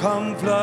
Come flood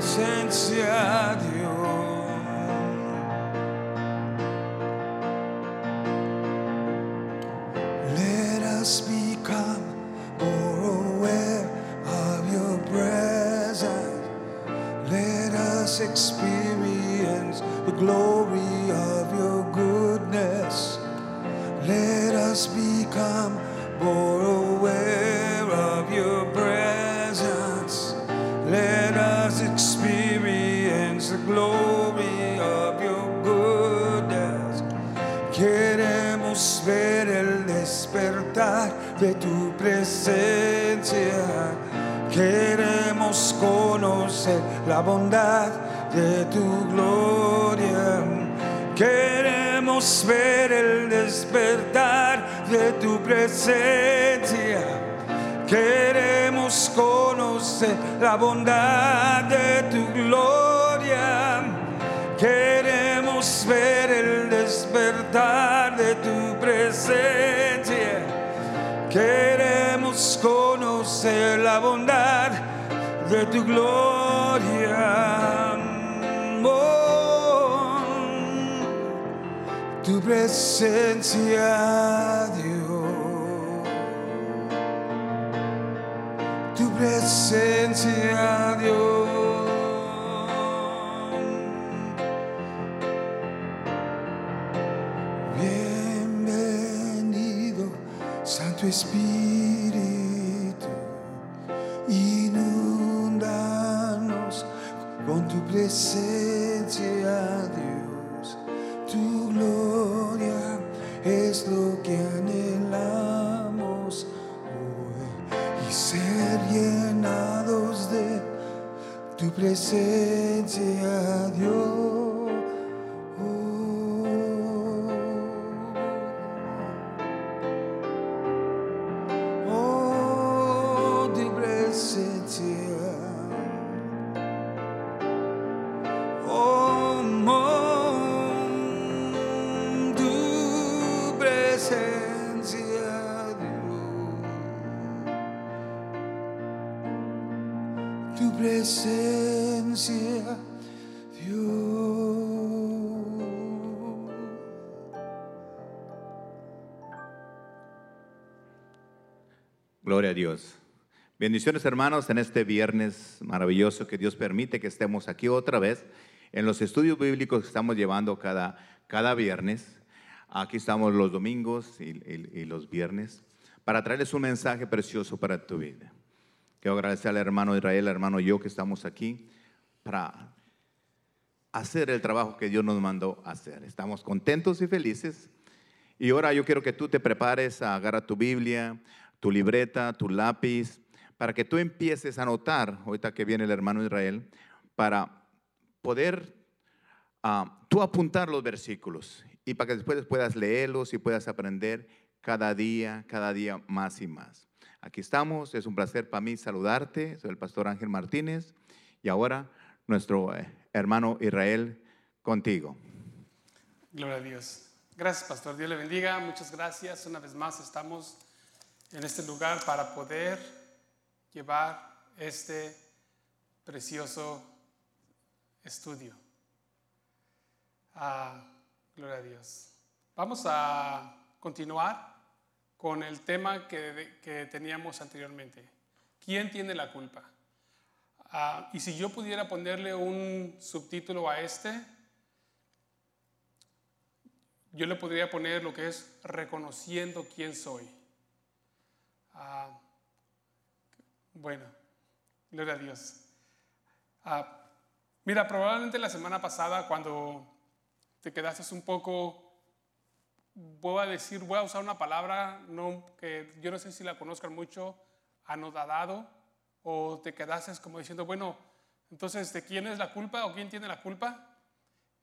Presencia, Dios. Queremos conocer la bondad de tu gloria. Queremos ver el despertar de tu presencia. Queremos conocer la bondad de tu gloria. Queremos ver el despertar de tu presencia. Queremos conocer la bondad de tu gloria. Tu presencia, Dios. Tu presencia, Dios. Bienvenido, Santo Espíritu, con Gloria a Dios. Bendiciones hermanos en este viernes maravilloso que Dios permite que estemos aquí otra vez en los estudios bíblicos que estamos llevando cada, cada viernes. Aquí estamos los domingos y, y- y los viernes para traerles un mensaje precioso para tu vida. Quiero agradecer al hermano Israel, al hermano yo que estamos aquí para hacer el trabajo que Dios nos mandó hacer. Estamos contentos y felices. Y ahora yo quiero que tú te prepares, agarra tu Biblia, tu libreta, tu lápiz, para que tú empieces a anotar, ahorita que viene el hermano Israel, para poder ah, tú apuntar los versículos y para que después puedas leerlos y puedas aprender cada día, cada día más y más. Aquí estamos, es un placer para mí saludarte, soy el pastor Ángel Martínez y ahora nuestro eh, hermano Israel contigo. Gloria a Dios. Gracias, pastor. Dios le bendiga. Muchas gracias. Una vez más estamos en este lugar para poder llevar este precioso estudio. Ah, gloria a Dios. Vamos a continuar con el tema que, que teníamos anteriormente. ¿Quién tiene la culpa? Ah, y si yo pudiera ponerle un subtítulo a este, yo le podría poner lo que es reconociendo quién soy. Ah, bueno, gloria a Dios. Ah, mira, probablemente la semana pasada cuando te quedaste un poco, voy a decir, voy a usar una palabra no, que yo no sé si la conozcan mucho, anodadado, o te quedaste como diciendo, bueno, entonces, ¿de quién es la culpa o quién tiene la culpa?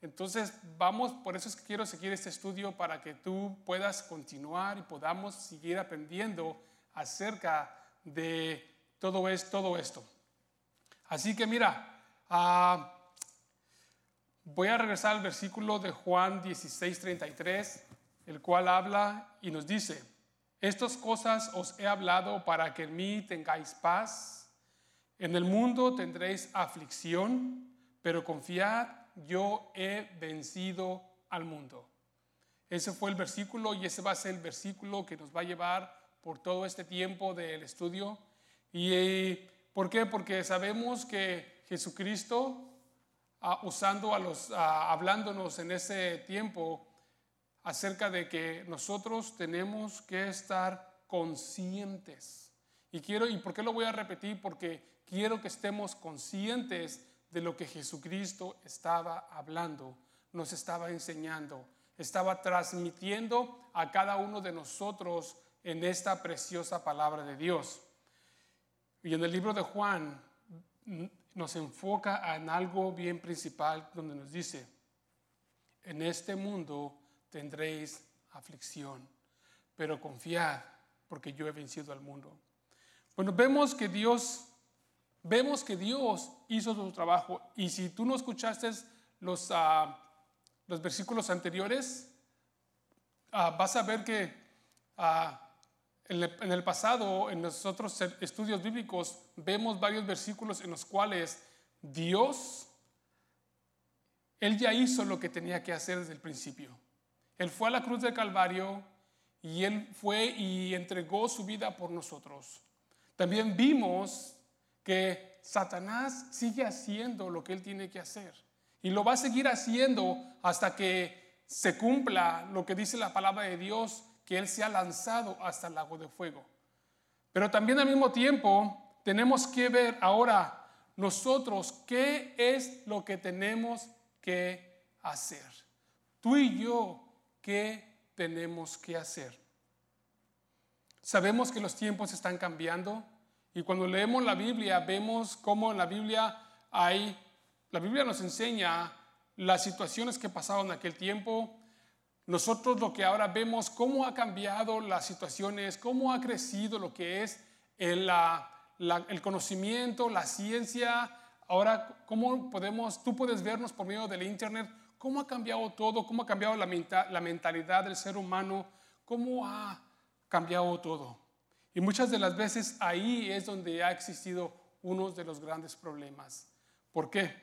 Entonces, vamos, por eso es que quiero seguir este estudio para que tú puedas continuar y podamos seguir aprendiendo acerca de todo, es, todo esto. Así que mira, ah, voy a regresar al versículo de Juan 16:33, el cual habla y nos dice, estas cosas os he hablado para que en mí tengáis paz. En el mundo tendréis aflicción, pero confiad yo he vencido al mundo. Ese fue el versículo y ese va a ser el versículo que nos va a llevar por todo este tiempo del estudio. ¿Y por qué? Porque sabemos que Jesucristo, ah, usando a los, ah, hablándonos en ese tiempo acerca de que nosotros tenemos que estar conscientes. Y quiero, ¿y por qué lo voy a repetir? Porque quiero que estemos conscientes de lo que Jesucristo estaba hablando, nos estaba enseñando, estaba transmitiendo a cada uno de nosotros en esta preciosa palabra de Dios. Y en el libro de Juan nos enfoca en algo bien principal donde nos dice, en este mundo tendréis aflicción, pero confiad porque yo he vencido al mundo. Bueno, vemos que Dios vemos que Dios hizo su trabajo. Y si tú no escuchaste los, ah, los versículos anteriores, ah, vas a ver que ah, en, el, pasado, en los otros estudios bíblicos, vemos varios versículos en los cuales Dios, Él ya hizo lo que tenía que hacer desde el principio. Él fue a la cruz del Calvario y Él fue y entregó su vida por nosotros. También vimos que Satanás sigue haciendo lo que él tiene que hacer. Y lo va a seguir haciendo hasta que se cumpla lo que dice la palabra de Dios, que él se ha lanzado hasta el lago de fuego. Pero también al mismo tiempo tenemos que ver ahora nosotros qué es lo que tenemos que hacer. Tú y yo, ¿qué tenemos que hacer? Sabemos que los tiempos están cambiando. Y cuando leemos la Biblia, vemos cómo en la Biblia hay, la Biblia nos enseña las situaciones que pasaron en aquel tiempo. Nosotros lo que ahora vemos, cómo ha cambiado las situaciones, cómo ha crecido lo que es el, el conocimiento, la ciencia. Ahora, cómo podemos, tú puedes vernos por medio del Internet, cómo ha cambiado todo, cómo ha cambiado la, la mentalidad del ser humano, cómo ha cambiado todo. Y muchas de las veces ahí es donde ha existido uno de los grandes problemas. ¿Por qué?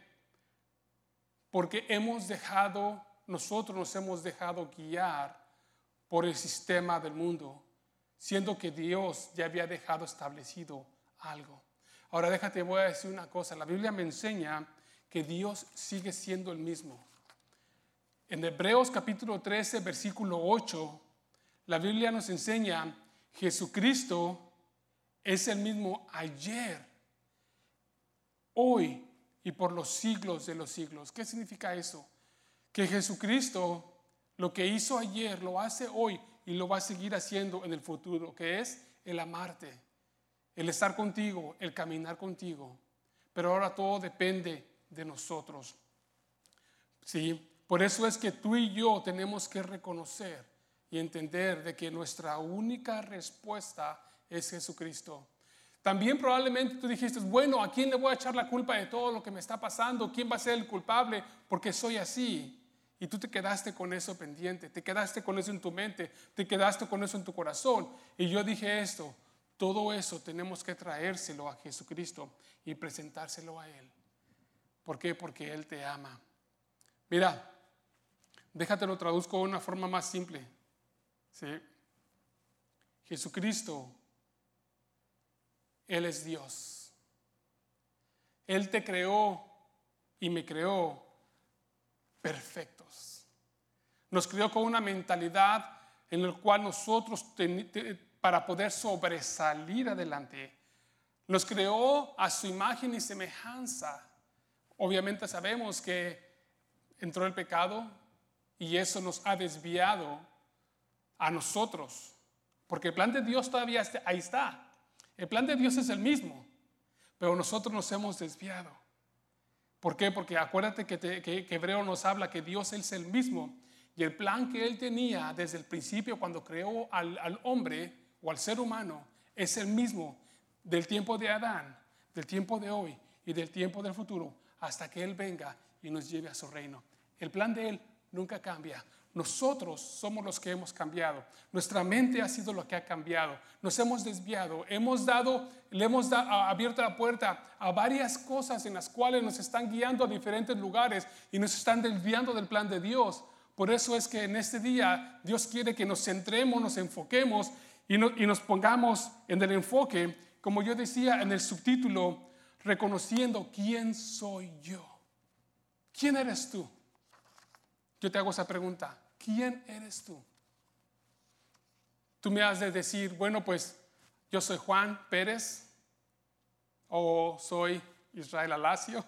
Porque hemos dejado, nosotros nos hemos dejado guiar por el sistema del mundo, siendo que Dios ya había dejado establecido algo. Ahora déjate, voy a decir una cosa. La Biblia me enseña que Dios sigue siendo el mismo. En Hebreos capítulo 13, versículo 8, la Biblia nos enseña Jesucristo es el mismo ayer, hoy y por los siglos de los siglos. ¿Qué significa eso? Que Jesucristo lo que hizo ayer lo hace hoy y lo va a seguir haciendo en el futuro, que es el amarte, el estar contigo, el caminar contigo. Pero ahora todo depende de nosotros. ¿Sí? Por eso es que tú y yo tenemos que reconocer y entender de que nuestra única respuesta es Jesucristo. También probablemente tú dijiste, bueno, ¿a quién le voy a echar la culpa de todo lo que me está pasando? ¿Quién va a ser el culpable? Porque soy así. Y tú te quedaste con eso pendiente, te quedaste con eso en tu mente, te quedaste con eso en tu corazón. Y yo dije esto, todo eso tenemos que traérselo a Jesucristo y presentárselo a Él. ¿Por qué? Porque Él te ama. Mira, Déjate lo traduzco de una forma más simple. ¿sí? Jesucristo, Él es Dios. Él te creó y me creó perfectos. Nos creó con una mentalidad en la cual nosotros, para poder sobresalir adelante, nos creó a su imagen y semejanza. Obviamente sabemos que entró el pecado y eso nos ha desviado a nosotros, porque el plan de Dios todavía está, ahí está. El plan de Dios es el mismo, pero nosotros nos hemos desviado. ¿Por qué? Porque acuérdate que, Hebreo nos habla que Dios es el mismo y el plan que Él tenía desde el principio cuando creó al, al hombre o al ser humano es el mismo del tiempo de Adán, del tiempo de hoy y del tiempo del futuro hasta que Él venga y nos lleve a su reino. El plan de Él nunca cambia. Nosotros somos los que hemos cambiado. Nuestra mente ha sido lo que ha cambiado. Nos hemos desviado. Hemos dado, le hemos abierto la puerta a varias cosas en las cuales nos están guiando a diferentes lugares y nos están desviando del plan de Dios. Por eso es que en este día Dios quiere que nos centremos, nos enfoquemos y, nos pongamos en el enfoque, como yo decía en el subtítulo, reconociendo quién soy yo. ¿Quién eres tú? Yo te hago esa pregunta. ¿quién eres tú? Tú me has de decir, bueno, pues yo soy Juan Pérez o soy Israel Alacio.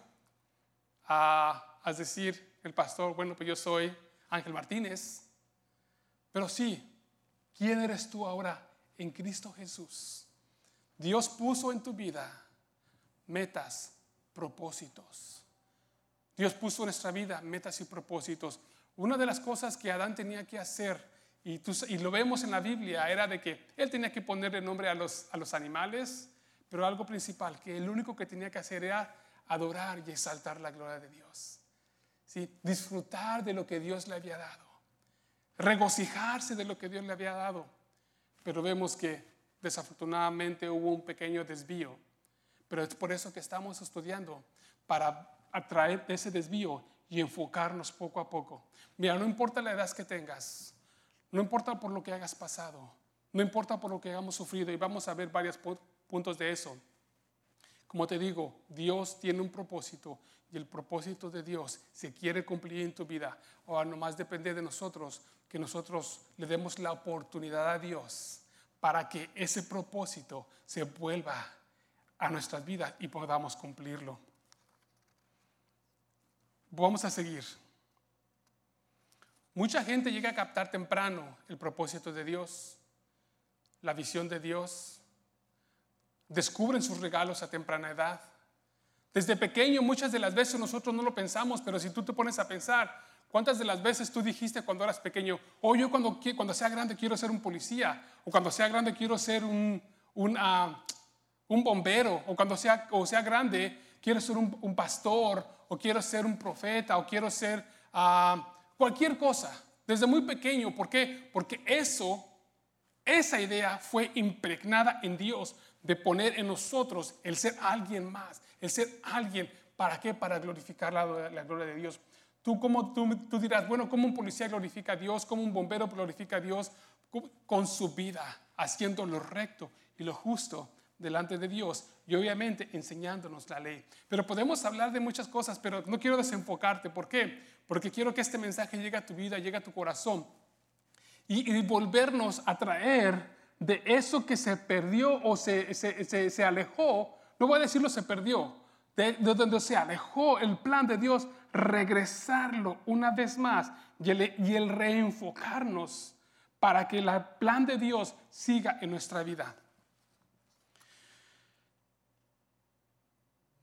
Ah, has decir, el pastor, bueno, pues yo soy Ángel Martínez. Pero sí, ¿quién eres tú ahora en Cristo Jesús? Dios puso en tu vida metas, propósitos. Dios puso en nuestra vida metas y propósitos. Una de las cosas que Adán tenía que hacer, y, lo vemos en la Biblia, era de que él tenía que ponerle nombre a los, a los animales, pero algo principal, que el único que tenía que hacer era adorar y exaltar la gloria de Dios. ¿Sí? Disfrutar de lo que Dios le había dado. Regocijarse de lo que Dios le había dado. Pero vemos que desafortunadamente hubo un pequeño desvío. Pero es por eso que estamos estudiando, para atraer ese desvío y enfocarnos poco a poco. Mira, no importa la edad que tengas, no importa por lo que hayas pasado, no importa por lo que hayamos sufrido, y vamos a ver varios puntos de eso. Como te digo, Dios tiene un propósito y el propósito de Dios se quiere cumplir en tu vida. Ahora nomás depende de nosotros que nosotros le demos la oportunidad a Dios para que ese propósito se vuelva a nuestras vidas y podamos cumplirlo. Vamos a seguir. Mucha gente llega a captar temprano el propósito de Dios, la visión de Dios. Descubren sus regalos a temprana edad. Desde pequeño muchas de las veces nosotros no lo pensamos, pero si tú te pones a pensar, ¿cuántas de las veces tú dijiste cuando eras pequeño, oh yo cuando, cuando sea grande quiero ser un policía, o cuando sea grande quiero ser un, un, ah, bombero, o cuando sea, o sea grande quiero ser un, pastor, o quiero ser un profeta, o quiero ser ah, cualquier cosa, desde muy pequeño. ¿Por qué? Porque eso, esa idea fue impregnada en Dios de poner en nosotros el ser alguien más, el ser alguien, ¿para qué? Para glorificar la, gloria de Dios. Tú, como, tú, tú dirás, bueno, ¿cómo un policía glorifica a Dios? ¿Cómo un bombero glorifica a Dios? Con su vida, haciendo lo recto y lo justo delante de Dios y obviamente enseñándonos la ley. Pero podemos hablar de muchas cosas, pero no quiero desenfocarte. ¿Por qué? Porque quiero que este mensaje llegue a tu vida, llegue a tu corazón y, volvernos a traer de eso que se perdió o se, se, se, alejó. No voy a decirlo se perdió, de, donde se alejó el plan de Dios, regresarlo una vez más y el, y el reenfocarnos para que el plan de Dios siga en nuestra vida.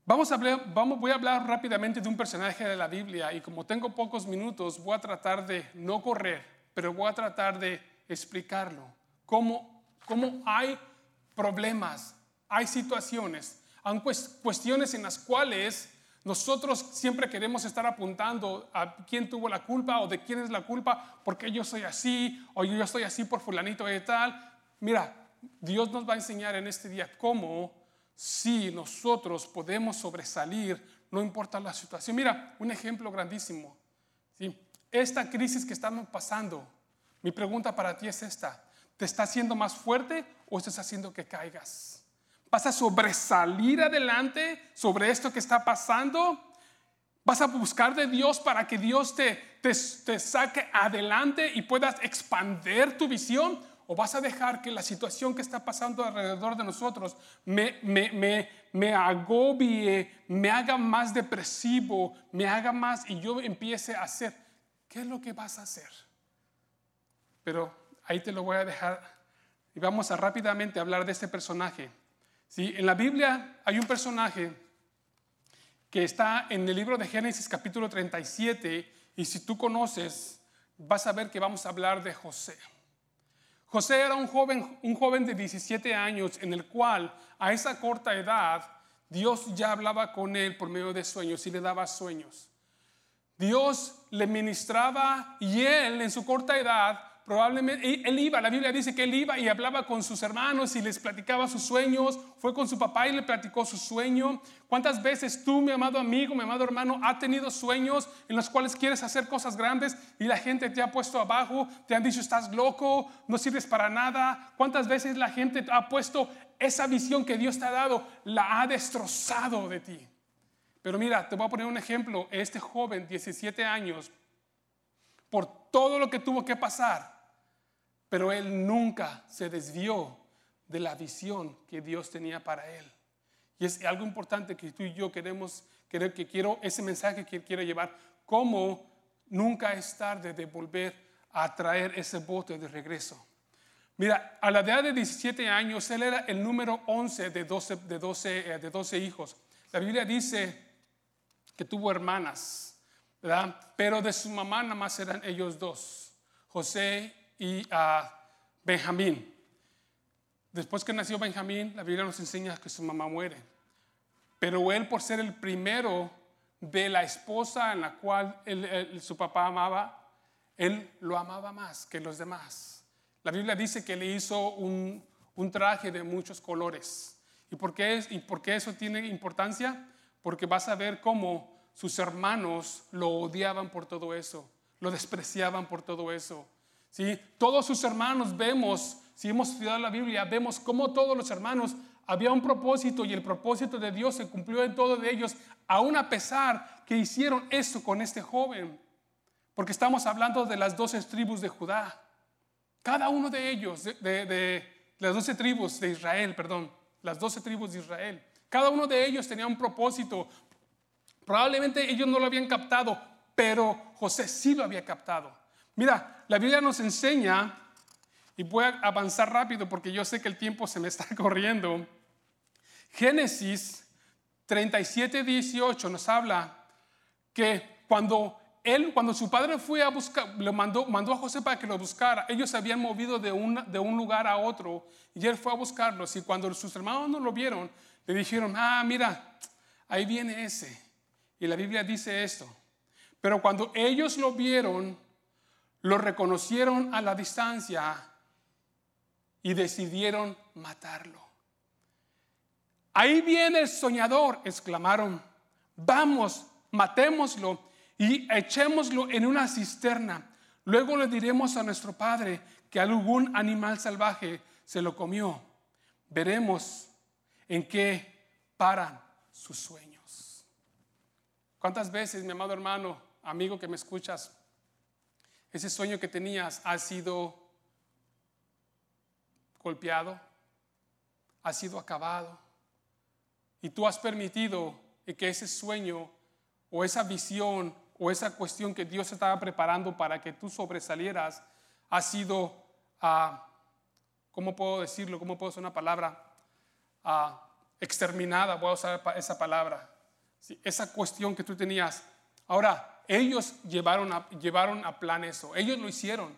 Vamos a hablar, vamos, voy a hablar rápidamente de un personaje de la Biblia y como tengo pocos minutos voy a tratar de no correr, pero voy a tratar de explicarlo. Cómo, cómo hay problemas, hay situaciones, hay cuestiones en las cuales nosotros siempre queremos estar apuntando a quién tuvo la culpa o de quién es la culpa, porque yo soy así o yo estoy así por fulanito y tal. Mira, Dios nos va a enseñar en este día cómo si nosotros podemos sobresalir, no importa la situación. Mira, un ejemplo grandísimo. ¿sí? esta crisis que estamos pasando, mi pregunta para ti es esta. ¿Te está haciendo más fuerte o estás haciendo que caigas? ¿Vas a sobresalir adelante sobre esto que está pasando? ¿Vas a buscar de Dios para que Dios te, te, te saque adelante y puedas expander tu visión? ¿O vas a dejar que la situación que está pasando alrededor de nosotros me, me, me, me agobie, me haga más depresivo, me haga más y yo empiece a hacer? ¿Qué es lo que vas a hacer? Pero ahí te lo voy a dejar y vamos a rápidamente hablar de este personaje. ¿Sí? En la Biblia hay un personaje que está en el libro de Génesis capítulo 37 y si tú conoces vas a ver que vamos a hablar de José. José era un joven, un joven de 17 años en el cual a esa corta edad Dios ya hablaba con él por medio de sueños y le daba sueños. Dios le ministraba y él en su corta edad probablemente él iba, la Biblia dice que él iba y hablaba con sus hermanos y les platicaba sus sueños, fue con su papá y le platicó su sueño. ¿Cuántas veces tú, mi amado amigo, mi amado hermano, ha tenido sueños en los cuales quieres hacer cosas grandes y la gente te ha puesto abajo, te han dicho estás loco, no sirves para nada? ¿Cuántas veces la gente ha puesto esa visión que Dios te ha dado, la ha destrozado de ti? Pero mira, te voy a poner un ejemplo. Este joven, 17 años, por todo lo que tuvo que pasar, pero él nunca se desvió de la visión que Dios tenía para él. Y es algo importante que tú y yo queremos, que quiero, ese mensaje que quiero llevar, cómo nunca es tarde de volver a traer ese bote de regreso. Mira, a la edad de 17 años, él era el número 11 de 12, de 12, eh, de 12 hijos. La Biblia dice que tuvo hermanas, ¿verdad? Pero de su mamá nada más eran ellos dos, José y a Benjamín. Después que nació Benjamín, la Biblia nos enseña que su mamá muere. Pero él, por ser el primero de la esposa en la cual su papá amaba, él lo amaba más que los demás. La Biblia dice que le hizo un, traje de muchos colores. ¿Y por, qué es, ¿Y por qué eso tiene importancia? Porque vas a ver cómo sus hermanos lo odiaban por todo eso, lo despreciaban por todo eso. Todos sus hermanos vemos, si hemos estudiado la Biblia, vemos cómo todos los hermanos había un propósito y el propósito de Dios se cumplió en todos de ellos, aún a pesar que hicieron esto con este joven. Porque estamos hablando de las doce tribus de Judá. Cada uno de ellos, de las doce tribus de Israel, perdón, las doce tribus de Israel. Cada uno de ellos tenía un propósito. Probablemente ellos no lo habían captado, pero José sí lo había captado. Mira, la Biblia nos enseña, y voy a avanzar rápido porque yo sé que el tiempo se me está corriendo. Génesis 37, 18 nos habla que cuando él, cuando su padre fue a buscar, lo mandó, mandó a José para que lo buscara, ellos se habían movido de, de un lugar a otro y él fue a buscarlos. Y cuando sus hermanos no lo vieron, le dijeron, ah, mira, ahí viene ese. Y la Biblia dice esto. Pero cuando ellos lo vieron, lo reconocieron a la distancia y decidieron matarlo. Ahí viene el soñador, exclamaron. Vamos, matémoslo y echémoslo en una cisterna. Luego le diremos a nuestro padre que algún animal salvaje se lo comió. Veremos en qué paran sus sueños. ¿Cuántas veces, mi amado hermano, amigo que me escuchas, ese sueño que tenías ha sido golpeado, ha sido acabado. Y tú has permitido que ese sueño o esa visión o esa cuestión que Dios estaba preparando para que tú sobresalieras ha sido, ah, ¿cómo puedo decirlo? ¿Cómo puedo usar una palabra? Ah, exterminada, voy a usar esa palabra. esa cuestión que tú tenías. Ahora, ellos llevaron a, llevaron a plan eso, ellos lo hicieron.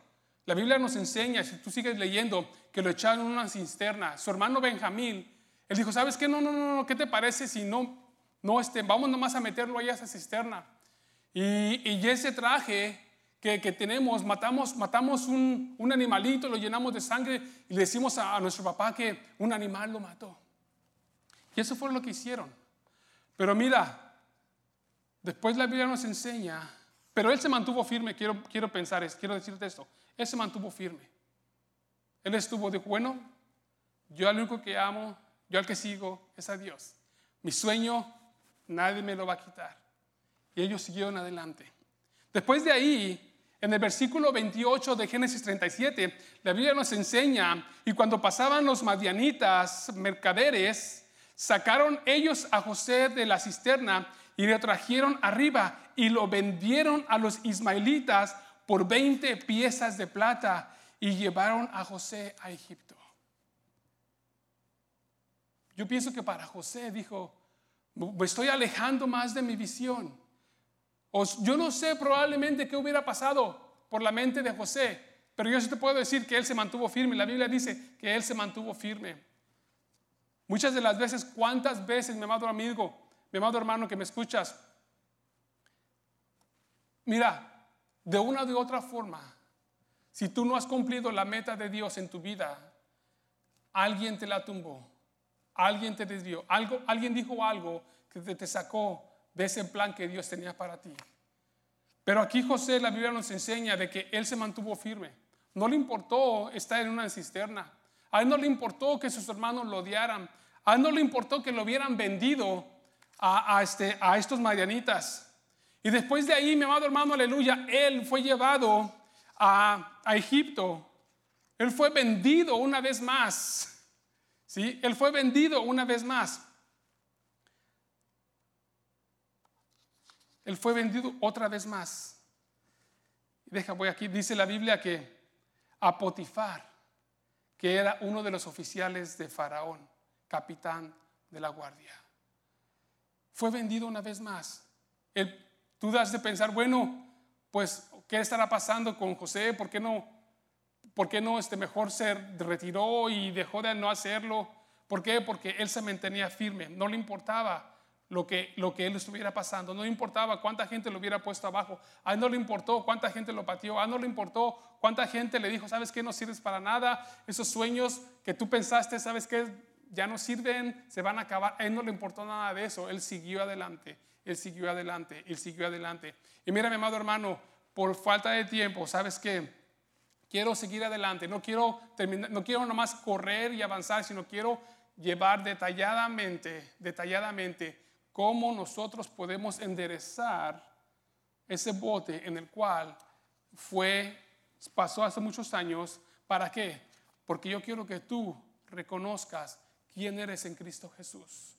La Biblia nos enseña, si tú sigues leyendo, que lo echaron en una cisterna. Su hermano Benjamín, él dijo, ¿sabes qué? No, no, no, no, ¿qué te parece si no, no, este, vamos nomás a meterlo ahí a esa cisterna? Y, y ese traje que, que, tenemos, matamos, matamos un, un, animalito, lo llenamos de sangre y le decimos a, a nuestro papá que un animal lo mató. Y eso fue lo que hicieron. Pero mira, Después la Biblia nos enseña Pero él se mantuvo firme, quiero, quiero pensar, quiero decirte esto, él se mantuvo firme. Él estuvo de bueno, yo al único que amo, yo al que sigo es a Dios. Mi sueño nadie me lo va a quitar. Y ellos siguieron adelante. Después de ahí, en el versículo 28 de Génesis 37, la Biblia nos enseña, y cuando pasaban los madianitas, mercaderes, sacaron ellos a José de la cisterna y le trajeron arriba y lo vendieron a los ismaelitas por 20 piezas de plata y llevaron a José a Egipto. Yo pienso que para José dijo, me estoy alejando más de mi visión. Yo no sé probablemente qué hubiera pasado por la mente de José, pero yo sí te puedo decir que él se mantuvo firme. La Biblia dice que él se mantuvo firme. Muchas de las veces, ¿cuántas veces, mi amado amigo, amado hermano que me escuchas? Mira, de una u otra forma, si tú no has cumplido la meta de Dios en tu vida, alguien te la tumbó. Alguien te desvió, algo, alguien dijo algo que te, sacó de ese plan que Dios tenía para ti. Pero aquí José, la Biblia nos enseña de que él se mantuvo firme. No le importó estar en una cisterna. A él no le importó que sus hermanos lo odiaran. A él no le importó que lo hubieran vendido a, este, a estos marianitas. Y después de ahí, mi amado hermano, aleluya, él fue llevado a, a Egipto. Él fue vendido una vez más ¿Sí? Él fue vendido una vez más. Él fue vendido otra vez más. Deja, voy aquí, dice la Biblia que a Potifar, que era uno de los oficiales de Faraón, capitán de la guardia, fue vendido una vez más. tú das de pensar, bueno, pues, ¿qué estará pasando con José? ¿Por qué no ¿Por qué no este mejor se retiró y dejó de no hacerlo? ¿Por qué? Porque él se mantenía firme, no le importaba lo que, lo que él estuviera pasando, no le importaba cuánta gente lo hubiera puesto abajo, a él no le importó cuánta gente lo pateó, a él no le importó cuánta gente le dijo, ¿sabes qué? No sirves para nada, esos sueños que tú pensaste, ¿sabes qué? Ya no sirven, se van a acabar, a él no le importó nada de eso, él siguió adelante, él siguió adelante, él siguió adelante. Y mira, mi amado hermano, por falta de tiempo, ¿sabes qué? quiero seguir adelante, no quiero, terminar, no quiero nomás correr y avanzar, sino quiero llevar detalladamente, detalladamente cómo nosotros podemos enderezar ese bote en el cual fue, pasó hace muchos años. ¿Para qué? Porque yo quiero que tú reconozcas quién eres en Cristo Jesús.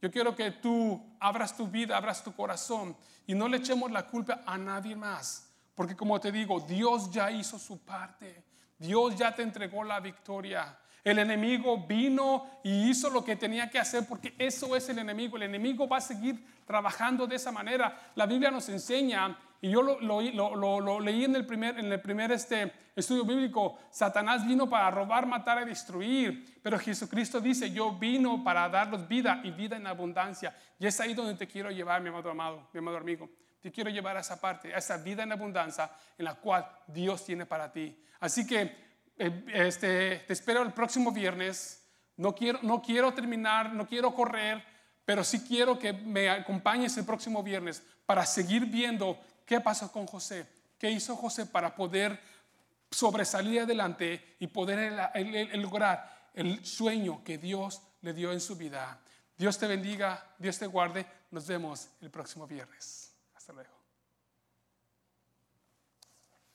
Yo quiero que tú abras tu vida, abras tu corazón y no le echemos la culpa a nadie más. Porque como te digo, Dios ya hizo su parte. Dios ya te entregó la victoria. El enemigo vino y hizo lo que tenía que hacer porque eso es el enemigo. El enemigo va a seguir trabajando de esa manera. La Biblia nos enseña, y yo lo, leí en el primer, en el primer este estudio bíblico, Satanás vino para robar, matar y destruir. Pero Jesucristo dice, yo vino para darlos vida y vida en abundancia. Y es ahí donde te quiero llevar, mi amado amado, mi amado amigo. Te quiero llevar a esa parte, a esa vida en abundancia en la cual Dios tiene para ti. Así que eh, este, te espero el próximo viernes. No quiero, no quiero terminar, no quiero correr, pero sí quiero que me acompañes el próximo viernes para seguir viendo qué pasó con José, qué hizo José para poder sobresalir adelante y poder lograr el sueño que Dios le dio en su vida. Dios te bendiga, Dios te guarde. Nos vemos el próximo viernes. Hasta luego.